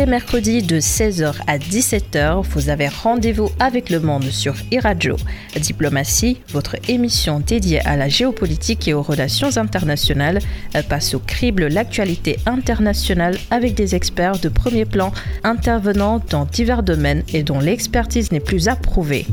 les mercredis de 16h à 17h, vous avez rendez-vous avec le monde sur iRadio. Diplomatie, votre émission dédiée à la géopolitique et aux relations internationales, passe au crible l'actualité internationale avec des experts de premier plan intervenant dans divers domaines et dont l'expertise n'est plus approuvée.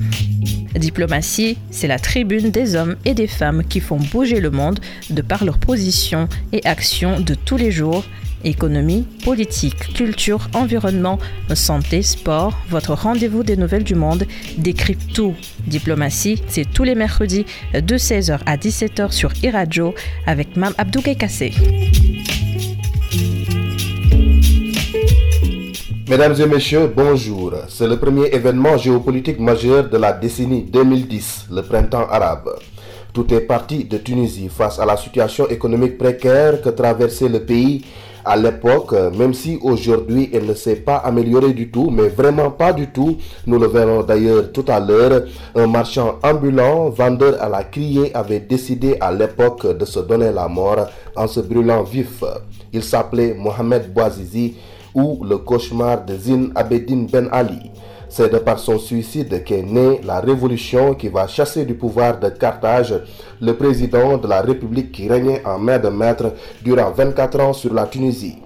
Diplomatie, c'est la tribune des hommes et des femmes qui font bouger le monde de par leurs positions et actions de tous les jours. Économie, politique, culture, environnement, santé, sport, votre rendez-vous des nouvelles du monde décrypte tout. Diplomatie, c'est tous les mercredis de 16h à 17h sur iRadio avec Mme Abdou Kassé. Mesdames et messieurs, bonjour. C'est le premier événement géopolitique majeur de la décennie 2010, le printemps arabe. Tout est parti de Tunisie face à la situation économique précaire que traversait le pays à l'époque, même si aujourd'hui elle ne s'est pas améliorée du tout, mais vraiment pas du tout. Nous le verrons d'ailleurs tout à l'heure. Un marchand ambulant, vendeur à la criée, avait décidé à l'époque de se donner la mort en se brûlant vif. Il s'appelait Mohamed Bouazizi ou le cauchemar de Zine Abedin Ben Ali. C'est de par son suicide qu'est née la révolution qui va chasser du pouvoir de Carthage le président de la République qui régnait en main de maître durant 24 ans sur la Tunisie.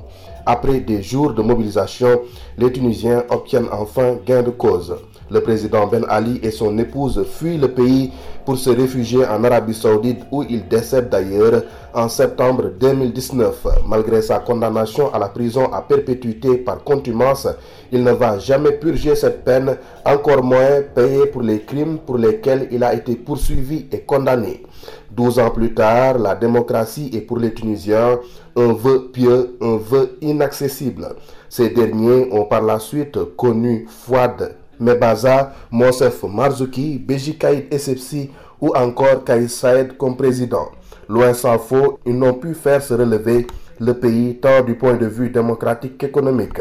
Après des jours de mobilisation, les Tunisiens obtiennent enfin gain de cause. Le président Ben Ali et son épouse fuient le pays pour se réfugier en Arabie Saoudite où il décède d'ailleurs en septembre 2019. Malgré sa condamnation à la prison à perpétuité par contumance, il ne va jamais purger cette peine, encore moins payer pour les crimes pour lesquels il a été poursuivi et condamné. Douze ans plus tard, la démocratie est pour les Tunisiens un vœu pieux, un vœu inaccessible. Ces derniers ont par la suite connu Fouad Mebaza, Monsef Marzouki, Beji Kaïd Essepsi ou encore Kaïd Saïd comme président. Loin s'en faut, ils n'ont pu faire se relever le pays tant du point de vue démocratique qu'économique.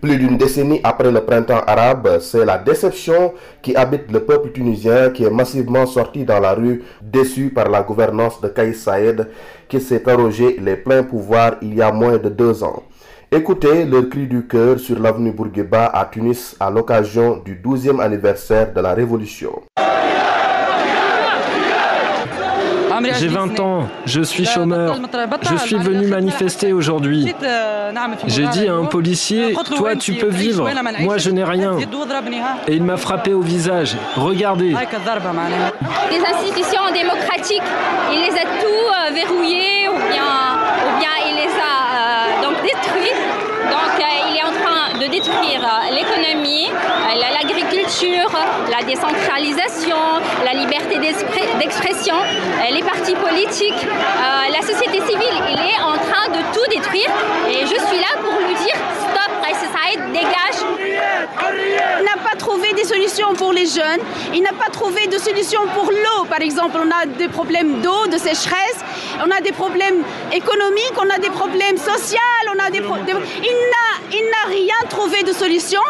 Plus d'une décennie après le printemps arabe, c'est la déception qui habite le peuple tunisien qui est massivement sorti dans la rue, déçu par la gouvernance de Kaïs Saïd, qui s'est arrogé les pleins pouvoirs il y a moins de deux ans. Écoutez le cri du cœur sur l'avenue Bourguiba à Tunis à l'occasion du 12e anniversaire de la Révolution. J'ai 20 ans, je suis chômeur. Je suis venu manifester aujourd'hui. J'ai dit à un policier, toi tu peux vivre, moi je n'ai rien. Et il m'a frappé au visage. Regardez. Les institutions démocratiques, il les a tout verrouillées ou bien, ou bien il les a donc détruites. Donc il est en train de détruire l'économie, l'agriculture, la décentralisation, la liberté d'expression, les partis politiques, la société civile. Il est en train de tout détruire et je suis là pour lui dire stop, Saïd, dégage. Il n'a pas trouvé des solutions pour les jeunes, il n'a pas trouvé de solution pour l'eau. Par exemple, on a des problèmes d'eau, de sécheresse, on a des problèmes économiques, on a des problèmes sociaux, on a des problèmes. Il n'a rien trouvé de solution.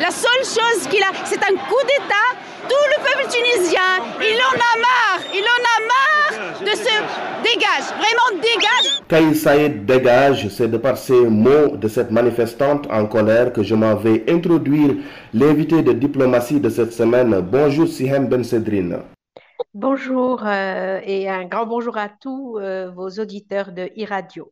La seule chose qu'il a, c'est un coup d'État. Tout le peuple tunisien, il en a marre, il en a marre de se dégage, vraiment dégage. Kaïs Saïd dégage, c'est de par ces mots de cette manifestante en colère que je m'en vais introduire l'invité de diplomatie de cette semaine. Bonjour Sihem Ben Sedrine. Bonjour euh, et un grand bonjour à tous euh, vos auditeurs de e-radio.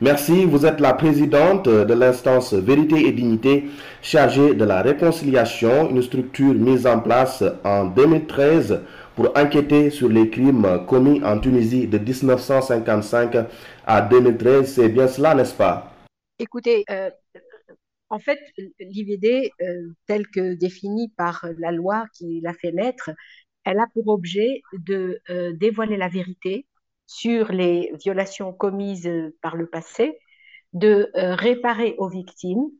Merci, vous êtes la présidente de l'instance Vérité et Dignité chargée de la réconciliation, une structure mise en place en 2013 pour enquêter sur les crimes commis en Tunisie de 1955 à 2013. C'est bien cela, n'est-ce pas? Écoutez, euh, en fait, l'IVD, tel que défini par la loi qui l'a fait naître, elle a pour objet de dévoiler la vérité sur les violations commises par le passé, de réparer aux victimes,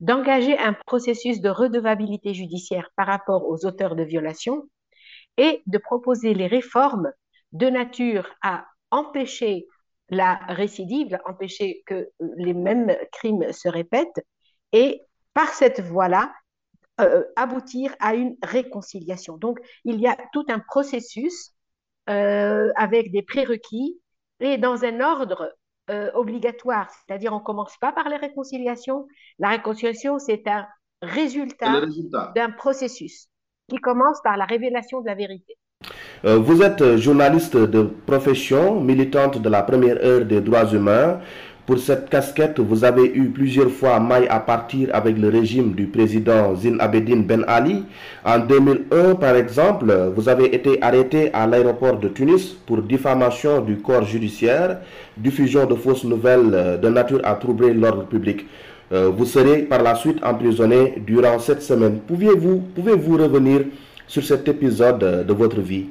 d'engager un processus de redevabilité judiciaire par rapport aux auteurs de violations et de proposer les réformes de nature à empêcher la récidive, empêcher que les mêmes crimes se répètent. Et par cette voie-là, euh, aboutir à une réconciliation. Donc, il y a tout un processus euh, avec des prérequis et dans un ordre obligatoire, c'est-à-dire on ne commence pas par la réconciliation. La réconciliation, c'est un résultat, résultat. d'un processus qui commence par la révélation de la vérité. Vous êtes journaliste de profession, militante de la première heure des droits humains. Pour cette casquette, vous avez eu plusieurs fois maille à partir avec le régime du président Zine Abedin Ben Ali. En 2001, par exemple, vous avez été arrêté à l'aéroport de Tunis pour diffamation du corps judiciaire, diffusion de fausses nouvelles de nature à troubler l'ordre public. Euh, vous serez par la suite emprisonné durant cette semaine. Pouvez-vous pouvez -vous revenir sur cet épisode de votre vie?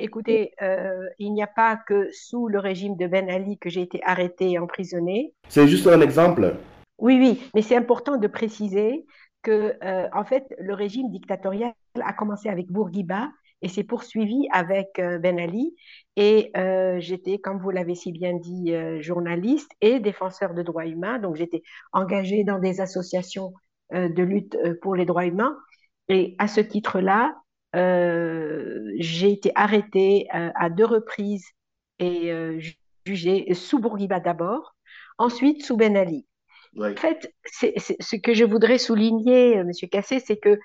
Écoutez, euh, il n'y a pas que sous le régime de Ben Ali que j'ai été arrêté et emprisonné. C'est juste un exemple. Oui, oui, mais c'est important de préciser que, euh, en fait, le régime dictatorial a commencé avec Bourguiba et s'est poursuivi avec euh, Ben Ali. Et j'étais, comme vous l'avez si bien dit, journaliste et défenseur de droits humains. Donc, j'étais engagée dans des associations de lutte pour les droits humains. Et à ce titre-là, j'ai été arrêtée euh, à deux reprises et euh, jugée sous Bourguiba d'abord, ensuite sous Ben Ali. En fait, ce que je voudrais souligner, Monsieur Cassé, c'est que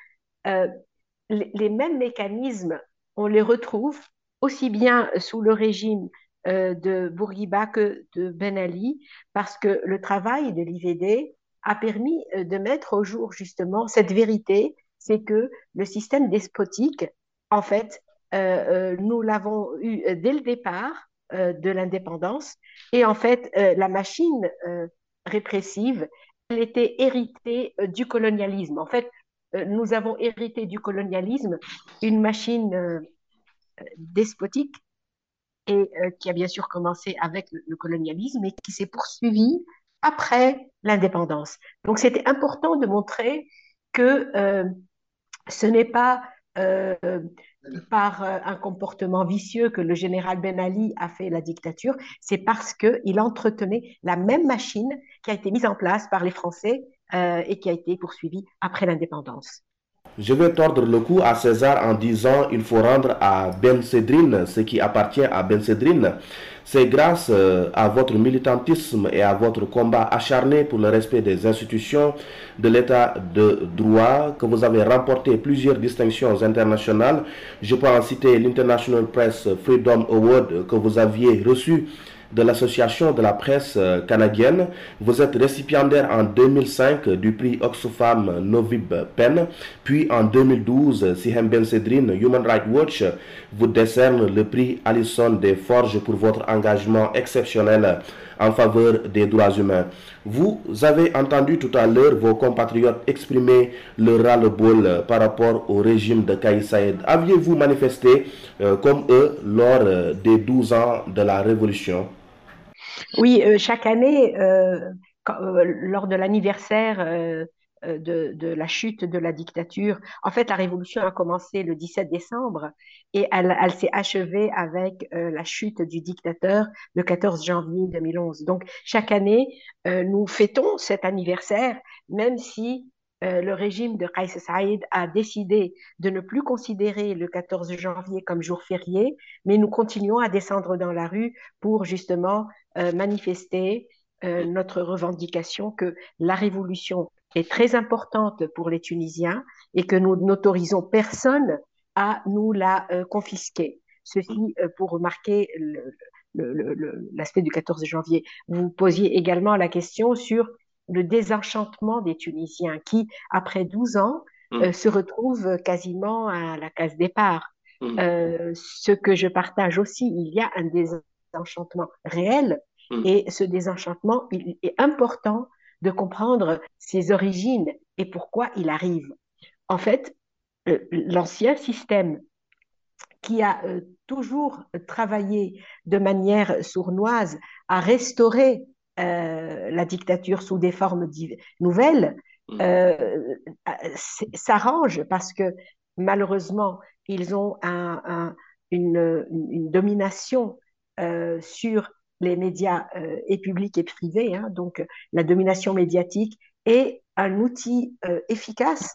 les, mêmes mécanismes, on les retrouve aussi bien sous le régime de Bourguiba que de Ben Ali, parce que le travail de l'IVD a permis de mettre au jour justement cette vérité c'est que le système despotique, en fait, euh, euh, nous l'avons eu euh, dès le départ de l'indépendance. Et en fait, la machine répressive, elle était héritée du colonialisme. En fait, nous avons hérité du colonialisme une machine despotique et qui a bien sûr commencé avec le, colonialisme et qui s'est poursuivie après l'indépendance. Donc c'était important de montrer que ce n'est pas euh, par euh, un comportement vicieux que le général Ben Ali a fait la dictature, c'est parce qu'il entretenait la même machine qui a été mise en place par les Français euh, et qui a été poursuivie après l'indépendance. Je vais tordre le cou à César en disant il faut rendre à Ben Cédrine ce qui appartient à Ben Cédrine. C'est grâce euh, à votre militantisme et à votre combat acharné pour le respect des institutions de l'état de droit que vous avez remporté plusieurs distinctions internationales. Je peux en citer l'International Press Freedom Award que vous aviez reçu de l'Association de la presse euh, canadienne. Vous êtes récipiendaire en 2005 du prix Oxfam Novib Pen, puis en 2012, Sihem Ben Sedrin Human Rights Watch vous décerne le prix Allison des Forges pour votre engagement exceptionnel en faveur des droits humains. Vous avez entendu tout à l'heure vos compatriotes exprimer le ras-le-bol par rapport au régime de Kaï Saïd. Aviez-vous manifesté euh, comme eux lors euh, des 12 ans de la Révolution? Oui, euh, chaque année, lors de l'anniversaire de, la chute de la dictature. En fait, la révolution a commencé le 17 décembre et elle, s'est achevée avec euh, la chute du dictateur le 14 janvier 2011. Donc, chaque année, euh, nous fêtons cet anniversaire, même si euh, le régime de Qais Saïd a décidé de ne plus considérer le 14 janvier comme jour férié, mais nous continuons à descendre dans la rue pour justement manifester notre revendication que la révolution est très importante pour les Tunisiens et que nous n'autorisons personne à nous la euh, confisquer. Ceci euh, pour remarquer l'aspect du 14 janvier. Vous posiez également la question sur le désenchantement des Tunisiens qui, après 12 ans, mmh. euh, se retrouvent quasiment à la case départ. Mmh. ce que je partage aussi, il y a un désenchantement réel mmh. et ce désenchantement, il est important de comprendre ses origines et pourquoi il arrive. En fait, euh, l'ancien système qui a euh, toujours travaillé de manière sournoise à restaurer euh, la dictature sous des formes nouvelles, mmh. s'arrange parce que malheureusement, ils ont une, domination sur les médias et publics et privés. Hein. donc, la domination médiatique est un outil efficace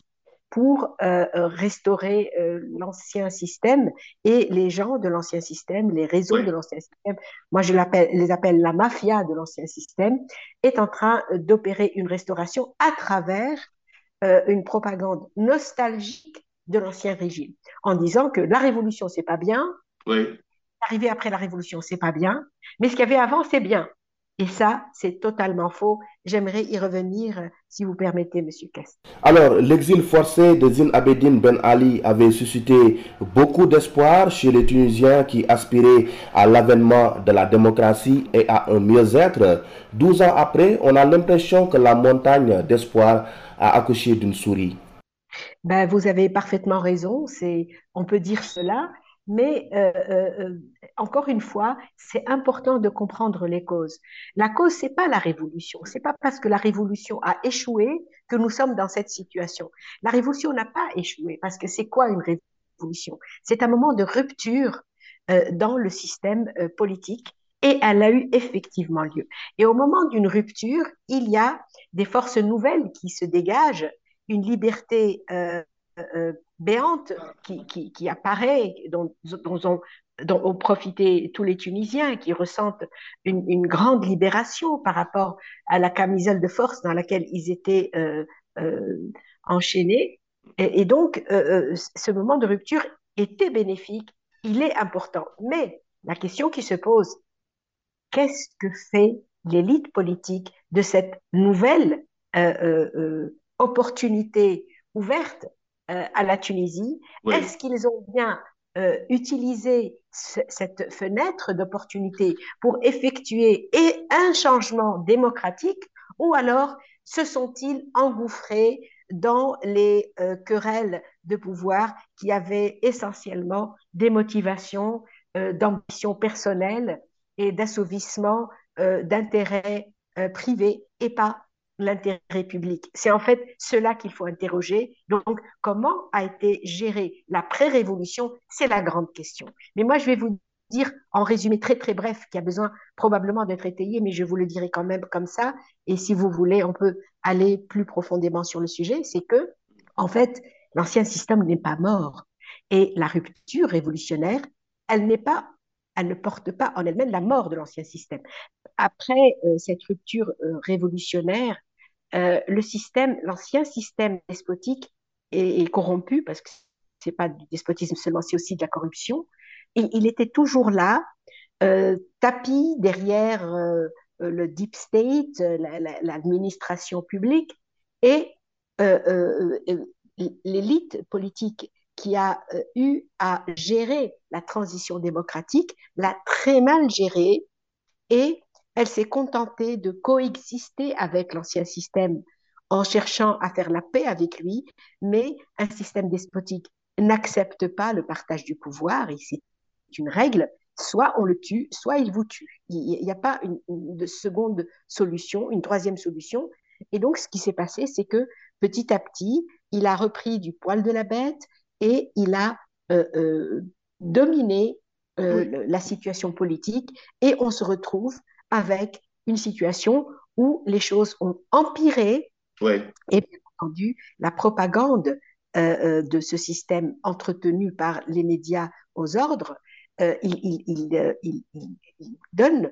pour euh, euh, restaurer euh, l'ancien système et les gens de l'ancien système, les réseaux de l'ancien système, moi je les appelle la mafia de l'ancien système, est en train d'opérer une restauration à travers une propagande nostalgique de l'ancien régime, en disant que la révolution c'est pas bien, oui. arriver après la révolution c'est pas bien, mais ce qu'il y avait avant c'est bien. Et ça, c'est totalement faux. J'aimerais y revenir, si vous permettez, Monsieur Kess. Alors, l'exil forcé de Zine Abedin Ben Ali avait suscité beaucoup d'espoir chez les Tunisiens qui aspiraient à l'avènement de la démocratie et à un mieux-être. Douze ans après, on a l'impression que la montagne d'espoir a accouché d'une souris. Ben, vous avez parfaitement raison, c'est, on peut dire cela, mais euh, euh, euh, encore une fois, c'est important de comprendre les causes. La cause, c'est pas la révolution. C'est pas parce que la révolution a échoué que nous sommes dans cette situation. La révolution n'a pas échoué parce que c'est quoi une révolution? C'est un moment de rupture dans le système politique et elle a eu effectivement lieu. Et au moment d'une rupture, il y a des forces nouvelles qui se dégagent, une liberté euh, béante qui, qui, apparaît, dont, dont, ont, profité tous les Tunisiens, qui ressentent une, grande libération par rapport à la camisole de force dans laquelle ils étaient euh, euh, enchaînés. Et, donc, ce moment de rupture était bénéfique, il est important. Mais la question qui se pose, qu'est-ce que fait l'élite politique de cette nouvelle opportunité ouverte euh, à la Tunisie. Est-ce qu'ils ont bien euh, utilisé cette fenêtre d'opportunité pour effectuer et un changement démocratique ou alors se sont-ils engouffrés dans les euh, querelles de pouvoir qui avaient essentiellement des motivations d'ambition personnelle et d'assouvissement d'intérêts privés et pas l'intérêt public. C'est en fait cela qu'il faut interroger. Donc, comment a été gérée la pré-révolution? C'est la grande question. Mais moi, je vais vous dire en résumé très très bref, qui a besoin probablement d'être étayé, mais je vous le dirai quand même comme ça. Et si vous voulez, on peut aller plus profondément sur le sujet. C'est que, en fait, l'ancien système n'est pas mort. Et la rupture révolutionnaire, elle n'est pas elle ne porte pas en elle-même la mort de l'ancien système. Après euh, cette rupture euh, révolutionnaire, euh, le système, l'ancien système despotique est, corrompu parce que c'est pas du despotisme seulement, c'est aussi de la corruption. Il était toujours là, euh, tapis derrière euh, le deep state, l'administration publique, et l'élite politique qui a eu à gérer la transition démocratique l'a très mal gérée et elle s'est contentée de coexister avec l'ancien système en cherchant à faire la paix avec lui, mais un système despotique n'accepte pas le partage du pouvoir, et c'est une règle, soit on le tue, soit il vous tue. Il n'y a pas une, seconde solution, une troisième solution. Et donc, ce qui s'est passé, c'est que petit à petit, il a repris du poil de la bête et il a euh, euh, dominé euh, la situation politique et on se retrouve avec une situation où les choses ont empiré et bien entendu la propagande euh, euh, de ce système entretenu par les médias aux ordres, euh, il, donne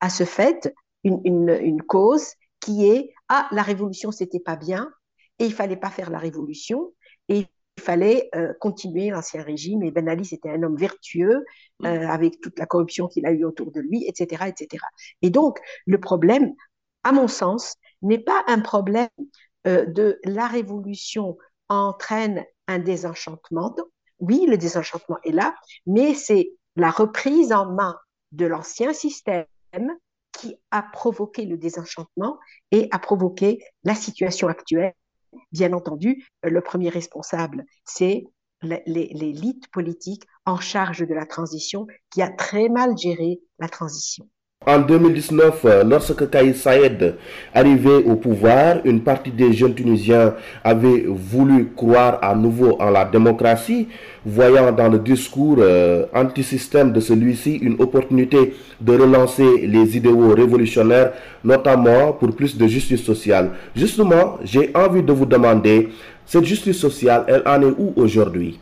à ce fait une, une, cause qui est ah la révolution c'était pas bien et il fallait pas faire la révolution et il fallait euh, continuer l'ancien régime et Ben Ali c'était un homme vertueux mm. euh, avec toute la corruption qu'il a eu autour de lui, etc., etc. Et donc le problème, à mon sens, n'est pas un problème euh, de la révolution entraîne un désenchantement. Oui, le désenchantement est là, mais c'est la reprise en main de l'ancien système qui a provoqué le désenchantement et a provoqué la situation actuelle Bien entendu, le premier responsable, c'est l'élite politique en charge de la transition qui a très mal géré la transition. En 2019, euh, lorsque Kaïs Saïd arrivait au pouvoir, une partie des jeunes Tunisiens avaient voulu croire à nouveau en la démocratie, voyant dans le discours euh, anti-système de celui-ci une opportunité de relancer les idéaux révolutionnaires, notamment pour plus de justice sociale. Justement, j'ai envie de vous demander, cette justice sociale, elle en est où aujourd'hui?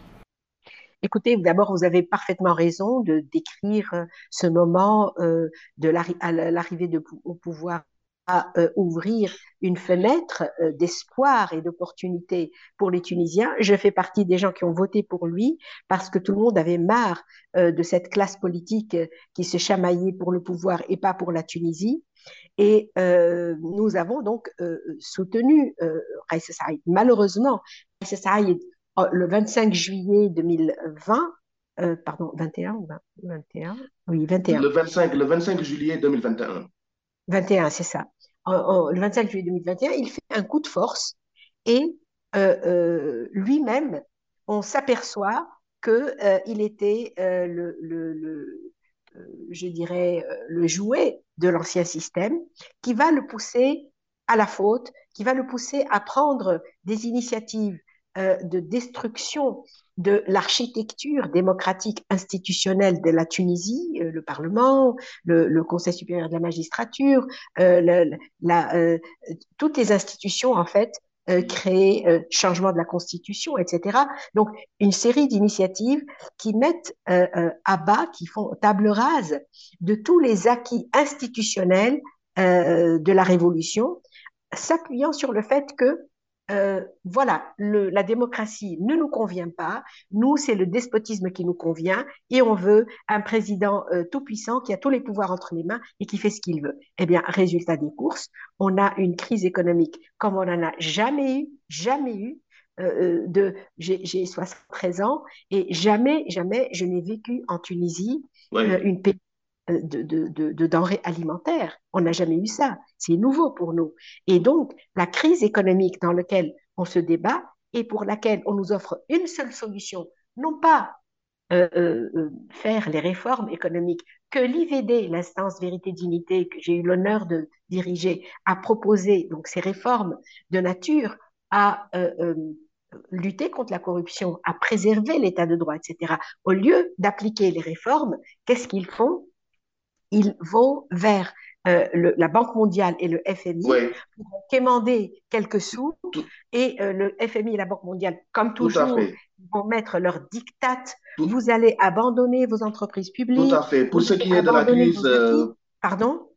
Écoutez, d'abord, vous avez parfaitement raison de décrire euh, ce moment euh, de l'arrivée au pouvoir à euh, ouvrir une fenêtre d'espoir et d'opportunité pour les Tunisiens. Je fais partie des gens qui ont voté pour lui parce que tout le monde avait marre de cette classe politique qui se chamaillait pour le pouvoir et pas pour la Tunisie. Et nous avons donc soutenu euh. Malheureusement, Raïs le 25 juillet 2020, euh, pardon, 21, 21, oui, 21. Le 25, le 25 juillet 2021. 21, c'est ça. le 25 juillet 2021, il fait un coup de force et euh, euh, lui-même, on s'aperçoit qu'il était le, le, je dirais, le jouet de l'ancien système qui va le pousser à la faute, qui va le pousser à prendre des initiatives euh, de destruction de l'architecture démocratique institutionnelle de la Tunisie, euh, le Parlement, le, Conseil supérieur de la magistrature, euh, toutes les institutions en fait créées, changement de la Constitution, etc. Donc une série d'initiatives qui mettent à bas, qui font table rase de tous les acquis institutionnels de la Révolution, s'appuyant sur le fait que euh, voilà, la démocratie ne nous convient pas. Nous, c'est le despotisme qui nous convient et on veut un président euh, tout-puissant qui a tous les pouvoirs entre les mains et qui fait ce qu'il veut. Eh bien, résultat des courses, on a une crise économique comme on n'en a jamais eu, jamais eu. Euh, de, j'ai 73 ans et jamais, jamais je n'ai vécu en Tunisie une paix euh, de, denrées alimentaires. On n'a jamais eu ça. C'est nouveau pour nous. Et donc, la crise économique dans laquelle on se débat et pour laquelle on nous offre une seule solution, non pas euh, euh, faire les réformes économiques que l'IVD, l'instance vérité-dignité, que j'ai eu l'honneur de diriger, a proposé, donc ces réformes de nature à lutter contre la corruption, à préserver l'état de droit, etc. Au lieu d'appliquer les réformes, qu'est-ce qu'ils font? Ils vont vers euh, la Banque mondiale et le FMI pour quémander quelques sous. Et euh, le FMI et la Banque mondiale, comme toujours, vont mettre leur diktat. Vous allez abandonner vos entreprises publiques. Tout à fait. Pour ce qui est de la crise. Euh, Pardon?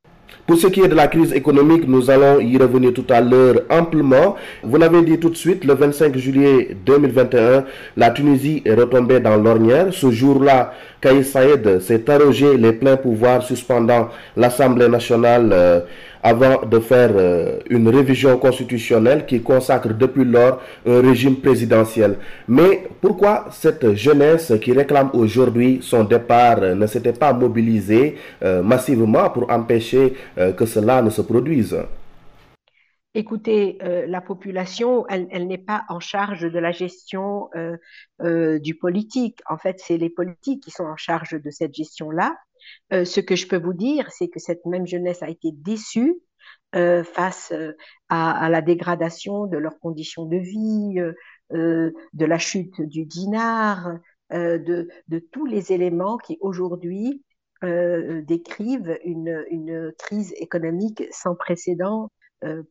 Pour ce qui est de la crise économique, nous allons y revenir tout à l'heure amplement. Vous l'avez dit tout de suite, le 25 juillet 2021, la Tunisie est retombée dans l'ornière. Ce jour-là, Kaïs Saïd s'est arrogé les pleins pouvoirs suspendant l'Assemblée nationale. Euh, avant de faire euh, une révision constitutionnelle qui consacre depuis lors un régime présidentiel. Mais pourquoi cette jeunesse qui réclame aujourd'hui son départ euh, ne s'était pas mobilisée euh, massivement pour empêcher que cela ne se produise? Écoutez, la population, elle, n'est pas en charge de la gestion du politique. En fait, c'est les politiques qui sont en charge de cette gestion-là. Euh, ce que je peux vous dire, c'est que cette même jeunesse a été déçue euh, face euh, à, la dégradation de leurs conditions de vie, de la chute du dinar, de, tous les éléments qui aujourd'hui décrivent une, crise économique sans précédent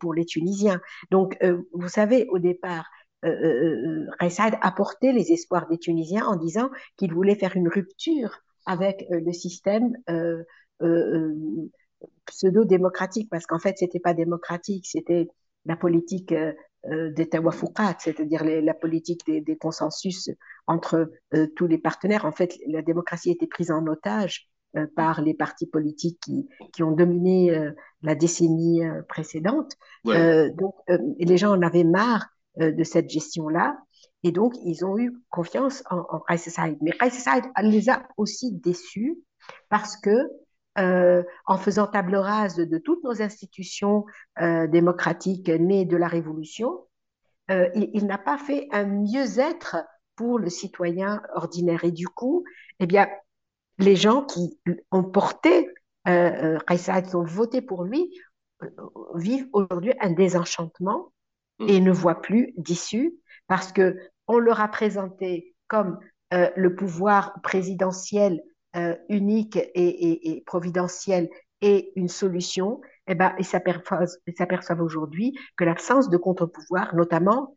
pour les Tunisiens. Donc, vous savez, au départ, euh, a porté les espoirs des Tunisiens en disant qu'il voulait faire une rupture avec euh, le système euh, euh, pseudo-démocratique, parce qu'en fait, c'était pas démocratique, c'était la politique des tawafouqat, c'est-à-dire la politique des, consensus entre tous les partenaires. En fait, la démocratie était prise en otage par les partis politiques qui, qui ont dominé la décennie précédente. donc, les gens en avaient marre de cette gestion-là. Et donc, ils ont eu confiance en, en. Mais Saïd les a aussi déçus parce que, euh, en faisant table rase de toutes nos institutions euh, démocratiques nées de la Révolution, euh, il, n'a pas fait un mieux-être pour le citoyen ordinaire. Et du coup, eh bien, les gens qui ont porté euh, qui ont voté pour lui vivent aujourd'hui un désenchantement mm. et ne voient plus d'issue parce que on leur a présenté comme le pouvoir présidentiel unique et, providentiel et une solution, eh ben, ils s'aperçoivent aujourd'hui que l'absence de contre-pouvoir, notamment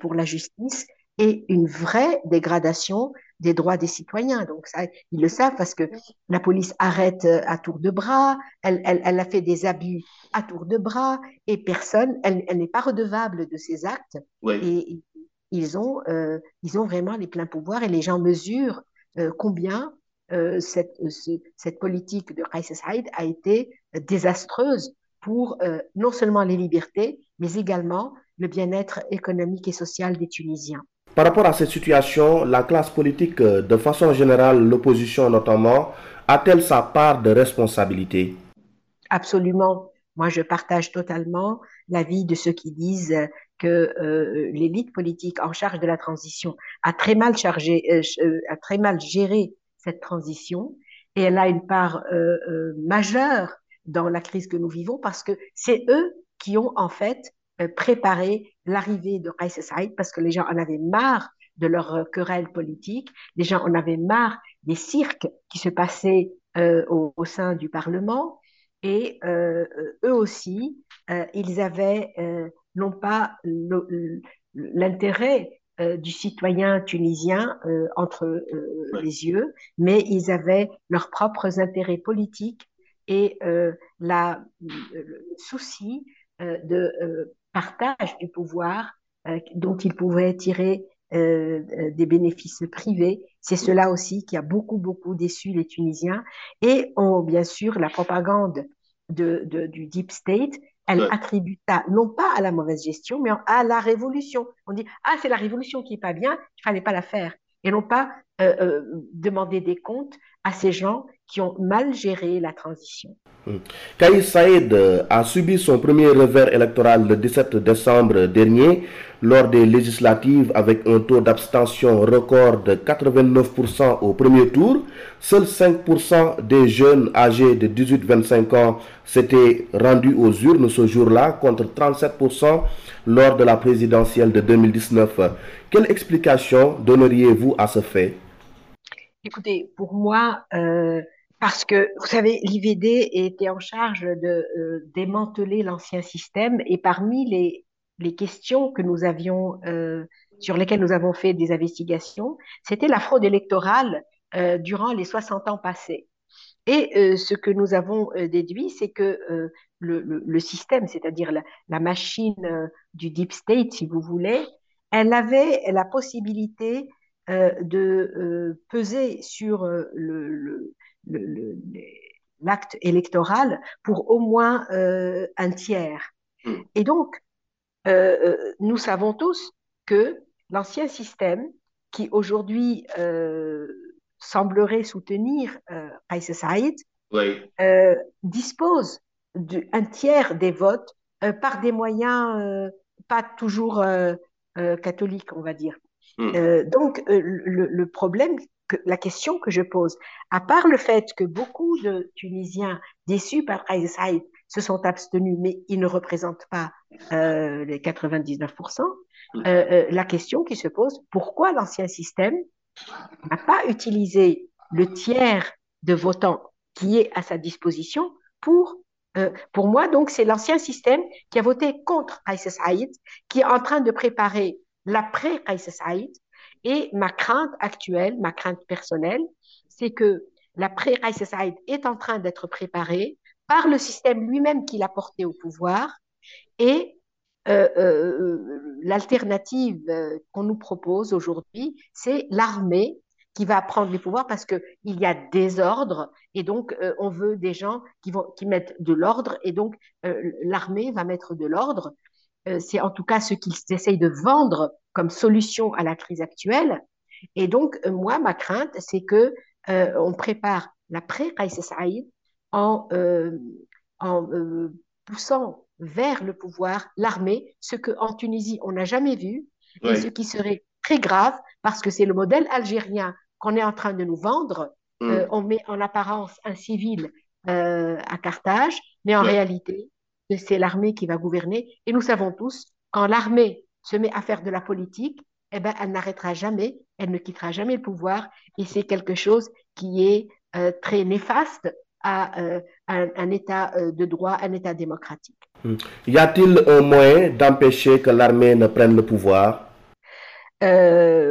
pour la justice, est une vraie dégradation des droits des citoyens. Donc ça, ils le savent parce que la police arrête euh, à tour de bras, elle, elle, elle a fait des abus à tour de bras et personne, elle, elle n'est pas redevable de ces actes. Et ils ont, euh, ils ont vraiment les pleins pouvoirs et les gens mesurent euh, combien euh, cette, cette politique de Kais Saïd a été désastreuse pour non seulement les libertés, mais également le bien-être économique et social des Tunisiens. Par rapport à cette situation, la classe politique, de façon générale, l'opposition notamment, a-t-elle sa part de responsabilité? Absolument. Moi, je partage totalement l'avis de ceux qui disent que euh, l'élite politique en charge de la transition a très mal chargé, euh, a très mal géré cette transition. Et elle a une part majeure dans la crise que nous vivons parce que c'est eux qui ont en fait euh, préparer l'arrivée de Kais Saïd parce que les gens en avaient marre de leur euh, querelle politique, les gens en avaient marre des cirques qui se passaient euh, au, sein du Parlement et eux aussi, ils avaient non pas l'intérêt du citoyen tunisien entre les yeux, mais ils avaient leurs propres intérêts politiques et la, le souci de partage du pouvoir euh, dont ils pouvaient tirer euh, euh, des bénéfices privés. C'est cela aussi qui a beaucoup, beaucoup déçu les Tunisiens. Et on, bien sûr, la propagande de, du Deep State, elle attribue ça non pas à la mauvaise gestion, mais à la révolution. On dit, ah, c'est la révolution qui est pas bien, il fallait pas la faire. Et non pas demander des comptes à ces gens qui ont mal géré la transition. Hmm. Kaïs Saïd a subi son premier revers électoral le 17 décembre dernier lors des législatives avec un taux d'abstention record de 89% au premier tour. Seuls 5% des jeunes âgés de 18-25 ans s'étaient rendus aux urnes ce jour-là contre 37% lors de la présidentielle de 2019. Quelle explication donneriez-vous à ce fait? Écoutez, pour moi, euh, parce que, vous savez, l'IVD était en charge de euh, démanteler l'ancien système et parmi les, les questions que nous avions, euh, sur lesquelles nous avons fait des investigations, c'était la fraude électorale durant les 60 ans passés. Et ce que nous avons déduit, c'est que le, le, système, c'est-à-dire la, la, machine du deep state, si vous voulez, elle avait la possibilité euh, de euh, peser sur euh, le, l'acte électoral pour au moins un tiers. Hmm. Et donc, nous savons tous que l'ancien système, qui aujourd'hui semblerait soutenir Kais Saïd, dispose d'un tiers des votes par des moyens pas toujours catholiques, on va dire. Hmm. Euh, donc, euh, le, problème, que, la question que je pose, à part le fait que beaucoup de Tunisiens déçus par Kais Saïd se sont abstenus, mais ils ne représentent pas euh, les 99%, hmm. la question qui se pose, pourquoi l'ancien système n'a pas utilisé le tiers de votants qui est à sa disposition pour pour moi, donc, c'est l'ancien système qui a voté contre Kais Saïd, qui est en train de préparer l'après Kais Saïd. Et ma crainte actuelle, ma crainte personnelle, c'est que l'après Kais Saïd est en train d'être préparé par le système lui-même qui l'a porté au pouvoir et euh, euh, l'alternative euh, qu'on nous propose aujourd'hui, c'est l'armée qui va prendre les pouvoirs parce qu'il y a des ordres et donc on veut des gens qui, vont, qui mettent de l'ordre et donc l'armée va mettre de l'ordre. Euh, c'est en tout cas ce qu'ils essayent de vendre comme solution à la crise actuelle. Et donc, euh, moi, ma crainte, c'est que euh, on prépare l'après Kais Saïd en, en poussant vers le pouvoir l'armée, ce qu'en Tunisie, on n'a jamais vu, et ce qui serait très grave, parce que c'est le modèle algérien qu'on est en train de nous vendre. Mm. on met en apparence un civil à Carthage, mais en réalité, c'est l'armée qui va gouverner. Et nous savons tous, quand l'armée se met à faire de la politique, eh ben, elle n'arrêtera jamais, elle ne quittera jamais le pouvoir. Et c'est quelque chose qui est euh, très néfaste à euh, un, État euh, de droit, un État démocratique. Hmm. Y a-t-il un moyen d'empêcher que l'armée ne prenne le pouvoir?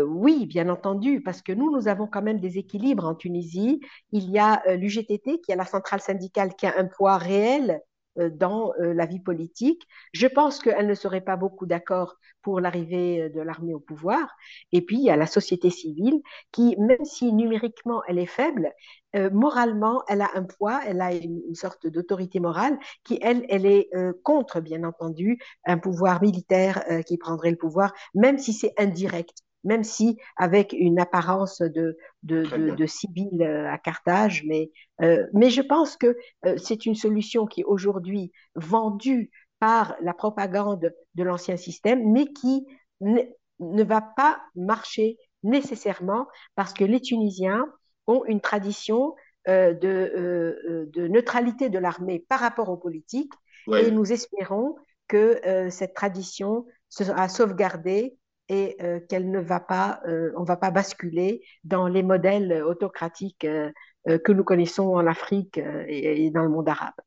Oui, bien entendu, parce que nous, nous avons quand même des équilibres en Tunisie. Il y a l'UGTT, qui est la centrale syndicale, qui a un poids réel dans euh, la vie politique. Je pense qu'elle ne serait pas beaucoup d'accord pour l'arrivée euh, de l'armée au pouvoir. Et puis, il y a la société civile qui, même si numériquement elle est faible, moralement, elle a un poids, elle a une, sorte d'autorité morale qui, elle, elle est contre, bien entendu, un pouvoir militaire qui prendrait le pouvoir, même si c'est indirect même si avec une apparence de, de, de, euh, à Carthage. Mais, euh, mais je pense que euh, c'est une solution qui est aujourd'hui vendue par la propagande de l'ancien système, mais qui ne va pas marcher nécessairement parce que les Tunisiens ont une tradition de, de, neutralité de l'armée par rapport aux politiques et nous espérons que cette tradition sera sauvegardée et euh, qu'elle ne va pas, euh, on va pas basculer dans les modèles autocratiques euh, que nous connaissons en Afrique et, dans le monde arabe.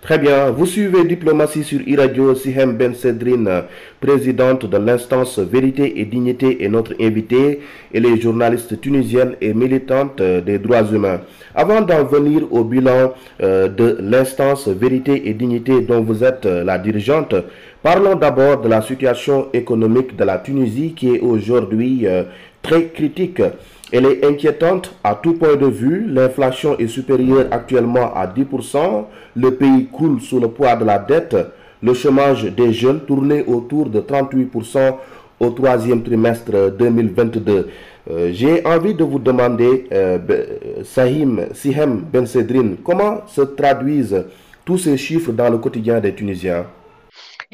Très bien. Vous suivez Diplomatie sur Iradio. Sihem Ben Sedrine, présidente de l'instance Vérité et Dignité, est notre invitée. Elle est journaliste tunisienne et militante des droits humains. Avant d'en venir au bilan de l'instance Vérité et Dignité dont vous êtes la dirigeante, Parlons d'abord de la situation économique de la Tunisie qui est aujourd'hui euh, très critique. Elle est inquiétante à tout point de vue. L'inflation est supérieure actuellement à 10%. Le pays coule sous le poids de la dette. Le chômage des jeunes tournait autour de 38% au troisième trimestre 2022. Euh, j'ai envie de vous demander, euh, Sahim Sihem Ben Sedrine, comment se traduisent tous ces chiffres dans le quotidien des Tunisiens?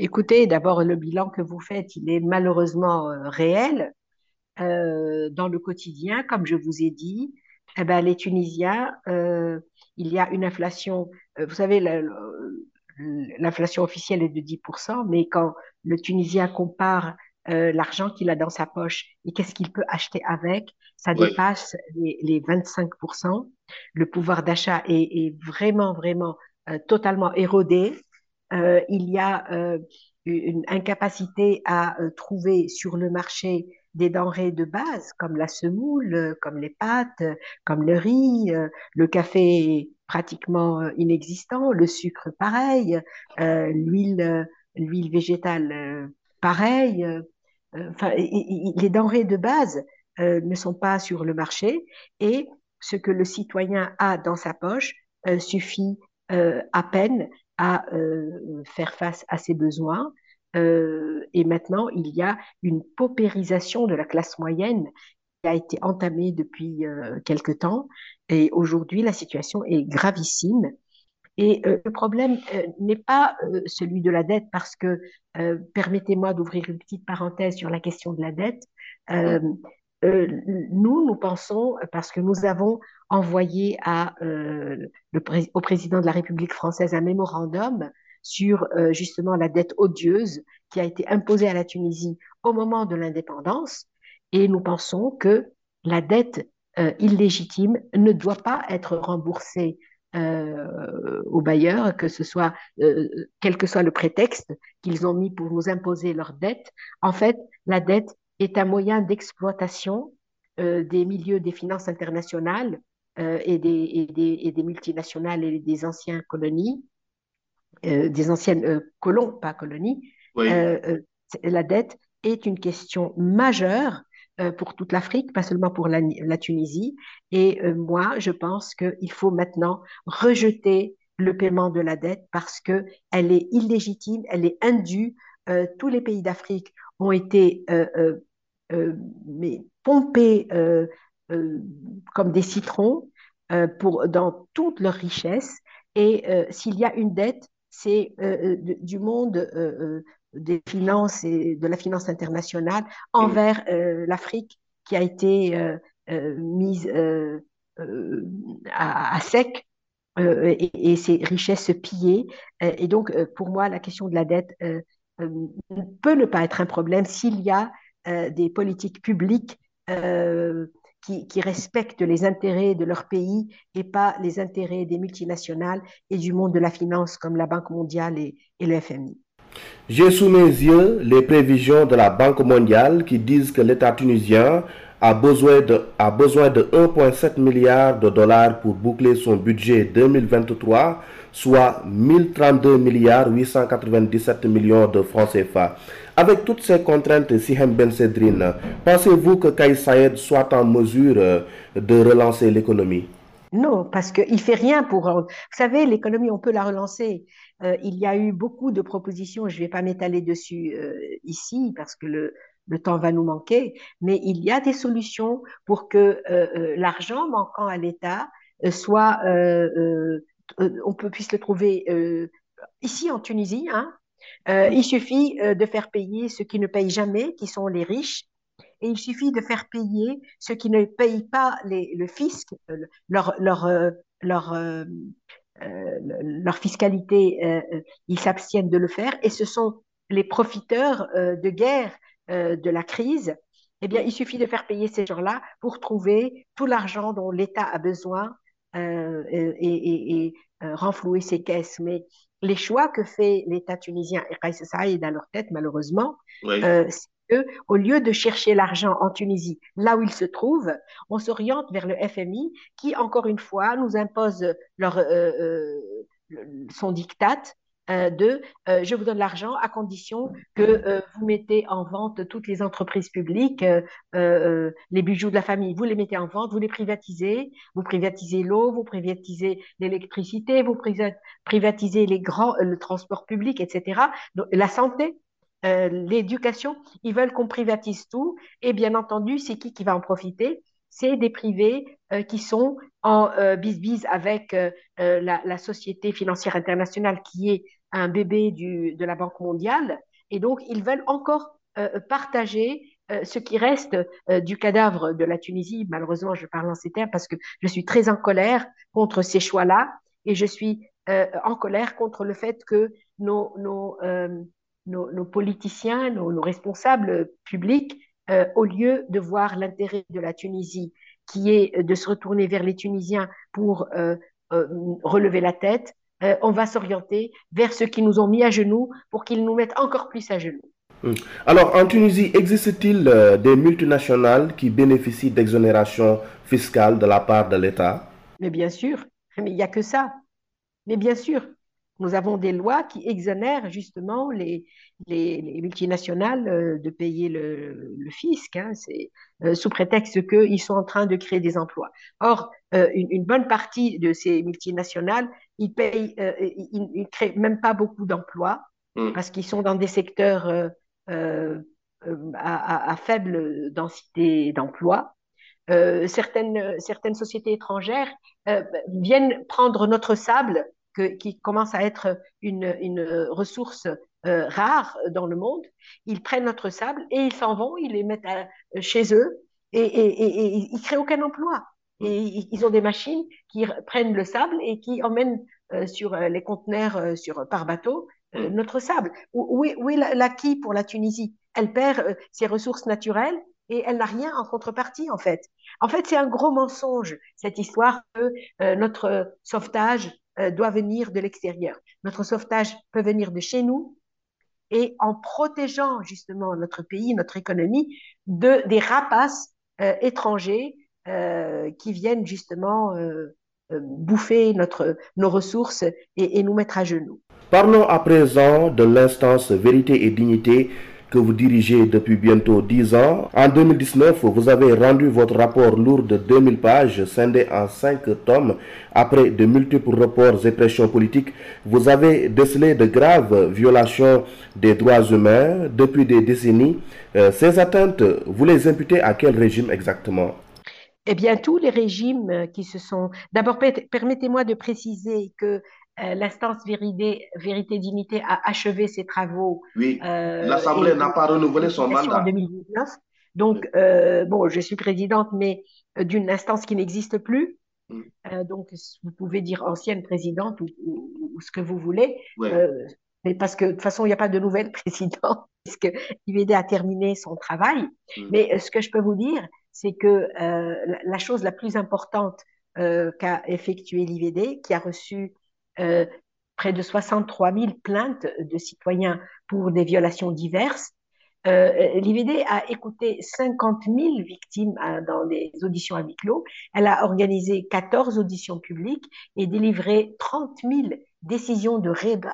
Écoutez, d'abord, le bilan que vous faites, il est malheureusement euh, réel. Euh, dans le quotidien, comme je vous ai dit, eh ben, les Tunisiens, euh, il y a une inflation, vous savez, l'inflation officielle est de 10%, mais quand le Tunisien compare l'argent qu'il a dans sa poche et qu'est-ce qu'il peut acheter avec, ça dépasse les, 25%. Le pouvoir d'achat est, vraiment, vraiment totalement érodé. Euh, il y a euh, une incapacité à euh, trouver sur le marché des denrées de base comme la semoule, comme les pâtes, comme le riz, le café pratiquement inexistant, le sucre pareil, l'huile, l'huile végétale pareil. Enfin, les denrées de base ne sont pas sur le marché et ce que le citoyen a dans sa poche suffit à peine à euh, faire face à ses besoins. Euh, et maintenant, il y a une paupérisation de la classe moyenne qui a été entamée depuis euh, quelque temps. Et aujourd'hui, la situation est gravissime. Et le problème n'est pas celui de la dette, parce que, permettez-moi d'ouvrir une petite parenthèse sur la question de la dette. Euh, nous, nous pensons, parce que nous avons envoyé euh, au président de la République française un mémorandum sur euh, justement la dette odieuse qui a été imposée à la Tunisie au moment de l'indépendance, et nous pensons que la dette illégitime ne doit pas être remboursée aux bailleurs, que ce soit, quel que soit le prétexte qu'ils ont mis pour nous imposer leur dette. En fait, la dette est un moyen d'exploitation euh, des milieux des finances internationales euh, et, des, et, des, et, des, multinationales et des anciennes colonies, euh, des anciennes colons, pas colonies. la dette est une question majeure pour toute l'Afrique, pas seulement pour la, la Tunisie. Et moi, je pense qu'il faut maintenant rejeter le paiement de la dette parce que elle est illégitime, elle est indue. tous les pays d'Afrique ont été euh, mais pompés euh, euh, comme des citrons pour, dans toute leur richesse. Et s'il y a une dette, c'est du monde des finances et de la finance internationale envers l'Afrique qui a été mise à, sec et, ses richesses pillées. et donc, pour moi, la question de la dette peut ne pas être un problème s'il y a des politiques publiques qui, respectent les intérêts de leur pays et pas les intérêts des multinationales et du monde de la finance comme la Banque mondiale et, le FMI. J'ai sous mes yeux les prévisions de la Banque mondiale qui disent que l'État tunisien a besoin de, a besoin de 1,7 milliard de dollars pour boucler son budget 2023, soit 1032 milliards 897 millions de francs CFA. Avec toutes ces contraintes, Sihem Ben Sedrine, pensez-vous que Kais Saïd soit en mesure euh, de relancer l'économie? Non, parce qu'il ne fait rien pour... Vous savez, l'économie, on peut la relancer. Euh, il y a eu beaucoup de propositions, je ne vais pas m'étaler dessus euh, ici, parce que le, le temps va nous manquer, mais il y a des solutions pour que l'argent manquant à l'État soit... on peut, puisse le trouver ici en Tunisie, hein, euh, il suffit euh, de faire payer ceux qui ne payent jamais, qui sont les riches, et il suffit de faire payer ceux qui ne payent pas le fisc, euh, leur, leur, leur, leur fiscalité, ils s'abstiennent de le faire, et ce sont les profiteurs de guerre de la crise. Eh bien, il suffit de faire payer ces gens-là pour trouver tout l'argent dont l'État a besoin et, et renflouer ses caisses. Mais les choix que fait l'État tunisien et Kais Saïd à leur tête, malheureusement, euh, c'est qu'au lieu de chercher l'argent en Tunisie, là où il se trouve, on s'oriente vers le FMI qui, encore une fois, nous impose leur, euh, euh, son diktat euh, de euh, je vous donne l'argent à condition que euh, vous mettez en vente toutes les entreprises publiques, les bijoux de la famille, vous les mettez en vente, vous les privatisez, vous privatisez l'eau, vous privatisez l'électricité, vous privatisez les grands, le transport public, etc. la santé, l'éducation, ils veulent qu'on privatise tout. Et bien entendu, c'est qui qui va en profiter? C'est des privés qui sont en bis-bis avec la, la, société financière internationale qui est un bébé du, de la Banque mondiale. Et donc, ils veulent encore euh, partager euh, ce qui reste euh, du cadavre de la Tunisie. Malheureusement, je parle en ces termes parce que je suis très en colère contre ces choix-là et je suis en colère contre le fait que nos, nos, nos, nos politiciens, nos, responsables publics, au lieu de voir l'intérêt de la Tunisie, qui est de se retourner vers les Tunisiens pour relever la tête, euh, on va s'orienter vers ceux qui nous ont mis à genoux pour qu'ils nous mettent encore plus à genoux. Hmm. Alors, en Tunisie, existe-t-il euh, des multinationales qui bénéficient d'exonération fiscale de la part de l'État? Mais bien sûr, mais il n'y a que ça. Mais bien sûr, nous avons des lois qui exonèrent justement les, les, multinationales euh, de payer le, fisc, hein. euh, sous prétexte qu'ils sont en train de créer des emplois. Or, euh, une, bonne partie de ces multinationales, ils payent, ils, créent même pas beaucoup d'emplois mm. parce qu'ils sont dans des secteurs à, faible densité d'emplois. certaines, certaines sociétés étrangères viennent prendre notre sable qui commence à être une, ressource euh, rare dans le monde, ils prennent notre sable et ils s'en vont, ils les mettent chez eux et, et, ils ne créent aucun emploi. Et ils ont des machines qui prennent le sable et qui emmènent euh, sur euh, les conteneurs sur, par bateau notre sable. Où, où est l'acquis pour la Tunisie? Elle perd ses ressources naturelles et elle n'a rien en contrepartie, en fait. En fait, c'est un gros mensonge, cette histoire que notre sauvetage euh, doit venir de l'extérieur. Notre sauvetage peut venir de chez nous et en protégeant justement notre pays, notre économie de des rapaces euh, étrangers euh, qui viennent justement bouffer notre, nos ressources et, nous mettre à genoux. Parlons à présent de l'instance Vérité et Dignité que vous dirigez depuis bientôt 10 ans. En 2019, vous avez rendu votre rapport lourd de 2000 pages, scindé en 5 tomes. Après de multiples reports et pressions politiques, vous avez décelé de graves violations des droits humains depuis des décennies. Euh, ces atteintes, vous les imputez à quel régime exactement? Eh bien, tous les régimes qui se sont... D'abord, permettez-moi de préciser que euh, l'instance vérité, vérité Dignité a achevé ses travaux. Oui, euh, l'Assemblée n'a pas renouvelé son mandat. En 2019. Donc, euh, bon, je suis présidente, mais d'une instance qui n'existe plus. Mm. donc, vous pouvez dire ancienne présidente ou, ce que vous voulez. mais parce que de toute façon, il n'y a pas de nouvelle présidente, puisque l'IVD a terminé son travail. Mm. Mais ce que je peux vous dire, c'est que la chose la plus importante qu'a effectué l'IVD, qui a reçu près de 63 000 plaintes de citoyens pour des violations diverses. Euh, L'IVD a écouté 50 000 victimes euh, dans des auditions à huis clos. Elle a organisé 14 auditions publiques et délivré 30 000 décisions de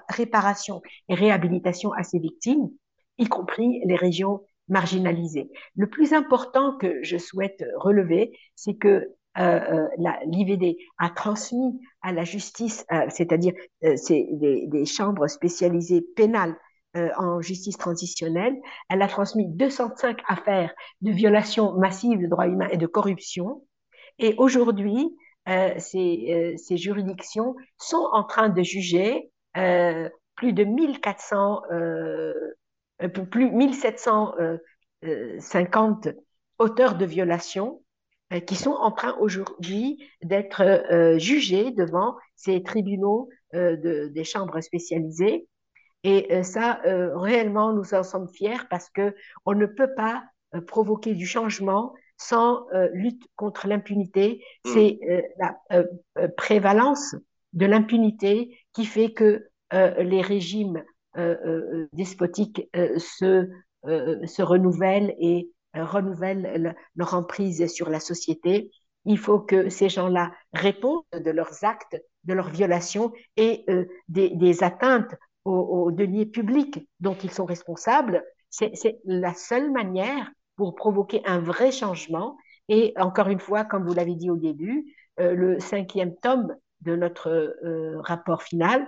réparation et réhabilitation à ces victimes, y compris les régions marginalisées. Le plus important que je souhaite relever, c'est que euh, euh l'IVD a transmis à la justice, euh, c'est-à-dire euh, c'est des, des, chambres spécialisées pénales en justice transitionnelle, elle a transmis 205 affaires de violations massives de droits humains et de corruption. Et aujourd'hui, ces, ces, juridictions sont en train de juger plus de 1400, plus 1750 auteurs de violations euh, qui sont en train aujourd'hui d'être euh, jugés devant ces tribunaux euh, de, des chambres spécialisées. Et ça, réellement, nous en sommes fiers parce que on ne peut pas provoquer du changement sans lutte contre l'impunité. Mm. C'est la prévalence de l'impunité qui fait que les régimes despotiques se, se renouvellent et euh, renouvellent leur emprise sur la société. Il faut que ces gens-là répondent de leurs actes, de leurs violations et euh, des, atteintes aux, deniers publics dont ils sont responsables. C'est la seule manière pour provoquer un vrai changement. Et encore une fois, comme vous l'avez dit au début, euh, le cinquième tome de notre rapport final,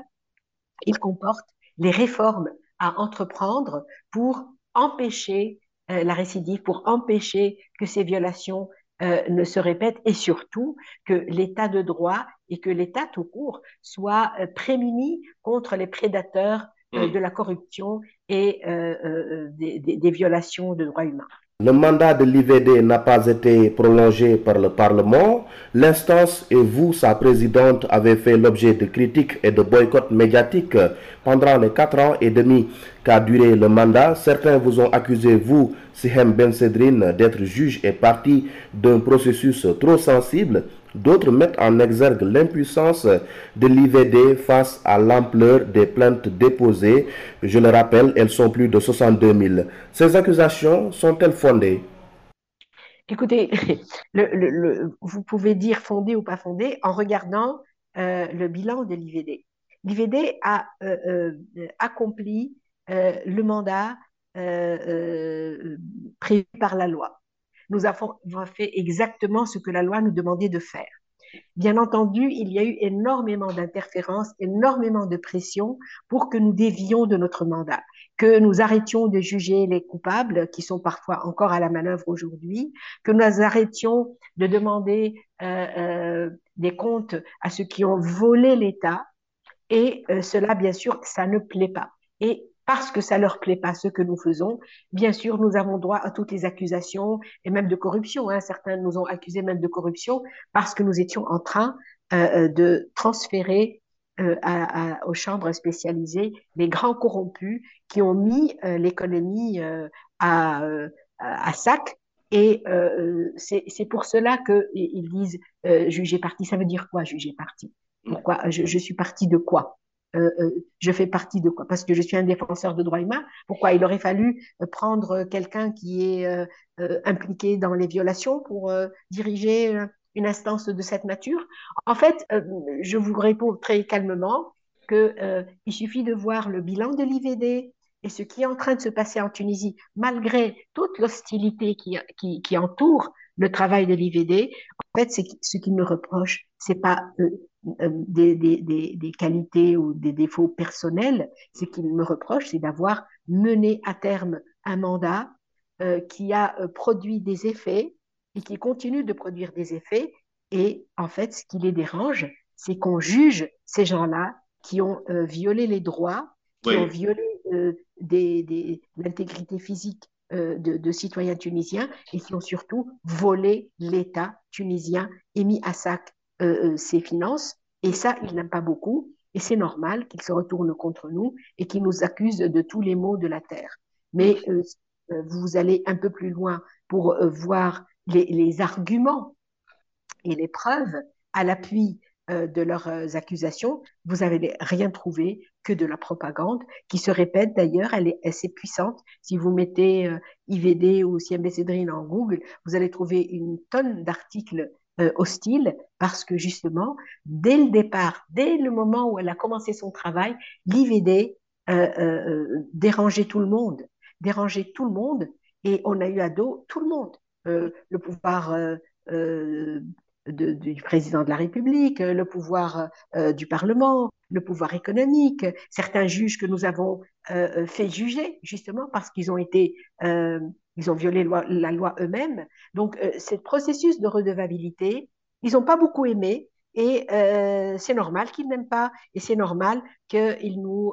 il comporte les réformes à entreprendre pour empêcher euh, la récidive pour empêcher que ces violations euh, ne se répètent et surtout que l'état de droit et que l'état tout court soit euh, prémuni contre les prédateurs mmh. de la corruption et des violations de droits humains. Le mandat de l'IVD n'a pas été prolongé par le Parlement. L'instance et vous, sa présidente, avez fait l'objet de critiques et de boycotts médiatiques pendant les quatre ans et demi qu'a duré le mandat. Certains vous ont accusé, vous, Sihem Ben Sedrine, d'être juge et parti d'un processus trop sensible. D'autres mettent en exergue l'impuissance de l'IVD face à l'ampleur des plaintes déposées. Je le rappelle, elles sont plus de 62 000. Ces accusations sont-elles fondées? Écoutez, vous pouvez dire fondées ou pas fondées en regardant euh, le bilan de l'IVD. L'IVD a euh, euh, accompli le mandat prévu par la loi nous avons fait exactement ce que la loi nous demandait de faire. Bien entendu, il y a eu énormément d'interférences, énormément de pression pour que nous dévions de notre mandat, que nous arrêtions de juger les coupables qui sont parfois encore à la manœuvre aujourd'hui, que nous arrêtions de demander euh, euh, des comptes à ceux qui ont volé l'État. Et euh, cela, bien sûr, ça ne plaît pas. Et parce que ça leur plaît pas ce que nous faisons. Bien sûr, nous avons droit à toutes les accusations et même de corruption. Hein. Certains nous ont accusés même de corruption parce que nous étions en train euh, euh de transférer euh, à, aux chambres spécialisées les grands corrompus qui ont mis euh, l'économie euh, à, à, sac. Et c'est pour cela qu'ils disent juger parti. Ça veut dire quoi juger parti? Pourquoi? Je, je suis parti de quoi? Euh, euh, je fais partie de quoi? Parce que je suis un défenseur de droits humains. Pourquoi il aurait fallu euh, prendre quelqu'un qui est impliqué dans les violations pour diriger une instance de cette nature? En fait, je vous réponds très calmement qu'il il suffit de voir le bilan de l'IVD et ce qui est en train de se passer en Tunisie, malgré toute l'hostilité qui, qui, qui entoure le travail de l'IVD, en fait, ce qu'il me reproche, c'est pas euh, des, des, des, qualités ou des défauts personnels. Ce qu'il me reproche, c'est d'avoir mené à terme un mandat euh, qui a euh, produit des effets et qui continue de produire des effets. Et en fait, ce qui les dérange, c'est qu'on juge ces gens-là qui ont violé les droits, qui ont violé des, l'intégrité physique de, de, citoyens tunisiens et qui ont surtout volé l'État tunisien et mis à sac ses finances. Et ça, il n'aime pas beaucoup. Et c'est normal qu'il se retourne contre nous et qu'il nous accuse de tous les maux de la terre. Mais vous allez un peu plus loin pour voir les, arguments et les preuves à l'appui euh, de leurs euh, accusations, vous n'avez rien trouvé que de la propagande qui se répète d'ailleurs, elle est assez puissante. Si vous mettez euh, IVD ou Siembécédrine en Google, vous allez trouver une tonne d'articles hostiles parce que justement, dès le départ, dès le moment où elle a commencé son travail, l'IVD dérangeait tout le monde, dérangeait tout le monde et on a eu à dos tout le monde. le pouvoir du président de la République, le pouvoir euh, du Parlement, le pouvoir économique, certains juges que nous avons euh, euh, fait juger justement parce qu'ils ont été, ils ont violé la loi eux-mêmes. Donc, ce processus de redevabilité, ils n'ont pas beaucoup aimé et c'est normal qu'ils n'aiment pas et c'est normal qu'ils nous,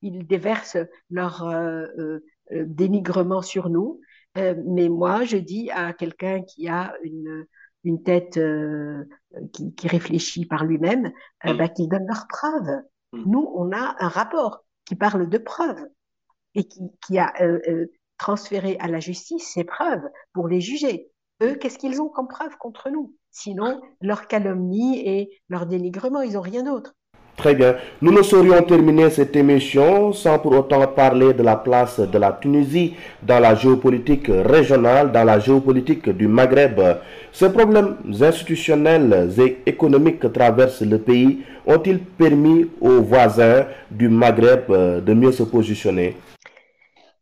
ils déversent leur dénigrement sur nous. mais moi, je dis à quelqu'un qui a une une tête euh, qui, réfléchit par lui-même, euh, mm. bah, qui donne leurs preuves. Mm. Nous, on a un rapport qui parle de preuves et qui, a euh, transféré à la justice ces preuves pour les juger. Eux, qu'est-ce qu'ils ont comme preuve contre nous? Sinon, leur calomnie et leur dénigrement, ils n'ont rien d'autre. Très bien. Nous ne saurions terminer cette émission sans pour autant parler de la place de la Tunisie dans la géopolitique régionale, dans la géopolitique du Maghreb. Ces problèmes institutionnels et économiques que traverse le pays ont-ils permis aux voisins du Maghreb euh, de mieux se positionner?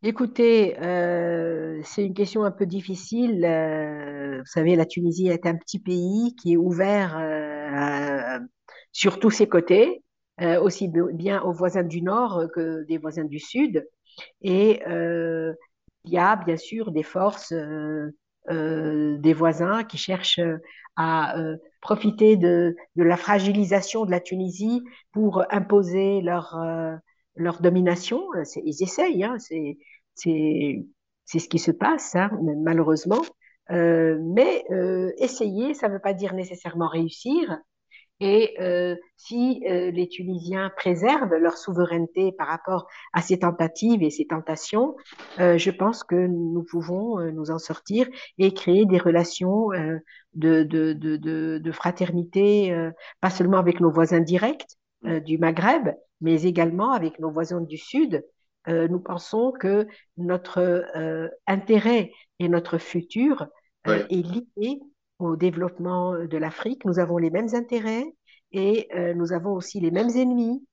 Écoutez, euh, c'est une question un peu difficile. Euh, vous savez, la Tunisie est un petit pays qui est ouvert sur tous ses côtés. Euh, aussi bien aux voisins du Nord que des voisins du Sud. Et euh, il y a bien sûr des forces euh, des voisins qui cherchent à profiter de, la fragilisation de la Tunisie pour imposer leur, leur domination. Ils essayent, hein, c'est ce qui se passe, hein, malheureusement. mais essayer, ça ne veut pas dire nécessairement réussir. Et euh, si euh, les Tunisiens préservent leur souveraineté par rapport à ces tentatives et ces tentations, euh, je pense que nous pouvons nous en sortir et créer des relations de, de, de, de, fraternité, pas seulement avec nos voisins directs du Maghreb, mais également avec nos voisins du Sud. nous pensons que notre intérêt et notre futur est lié au développement de l'Afrique. Nous avons les mêmes intérêts et euh, nous avons aussi les mêmes ennemis.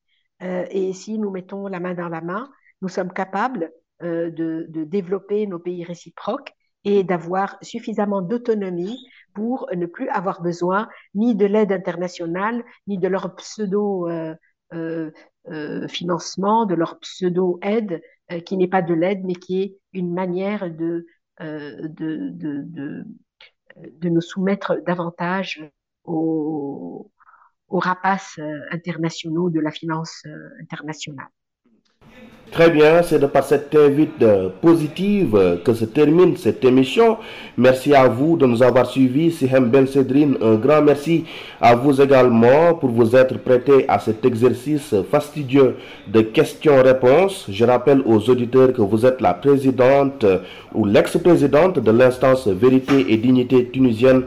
Euh, et si nous mettons la main dans la main, nous sommes capables euh, de, de, développer nos pays réciproques et d'avoir suffisamment d'autonomie pour ne plus avoir besoin ni de l'aide internationale, ni de leur pseudo-financement, de leur pseudo-aide, qui n'est pas de l'aide, mais qui est une manière de, de, de de nous soumettre davantage aux, rapaces euh, internationaux de la finance euh, internationale. Très bien, c'est de par cette invite positive que se termine cette émission. Merci à vous de nous avoir suivis. Sihem Ben Cédrine, un grand merci à vous également pour vous être prêté à cet exercice fastidieux de questions-réponses. Je rappelle aux auditeurs que vous êtes la présidente ou l'ex-présidente de l'instance Vérité et Dignité tunisienne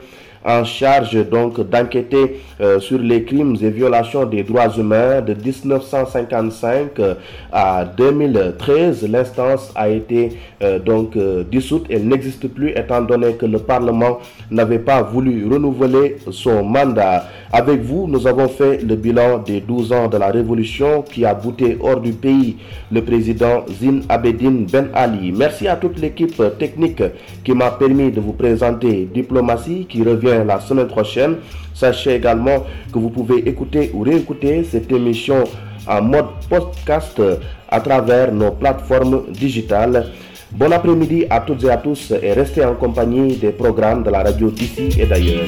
en charge donc d'enquêter euh, sur les crimes et violations des droits humains de 1955 euh, à 2013. L'instance a été euh, donc dissoute. Elle n'existe plus étant donné que le Parlement n'avait pas voulu renouveler son mandat. Avec vous, nous avons fait le bilan des 12 ans de la révolution qui a bouté hors du pays le président Zine Abedine Ben Ali. Merci à toute l'équipe technique qui m'a permis de vous présenter Diplomatie qui revient la semaine prochaine. Sachez également que vous pouvez écouter ou réécouter cette émission en mode podcast à travers nos plateformes digitales. Bon après-midi à toutes et à tous et restez en compagnie des programmes de la radio d'ici et d'ailleurs.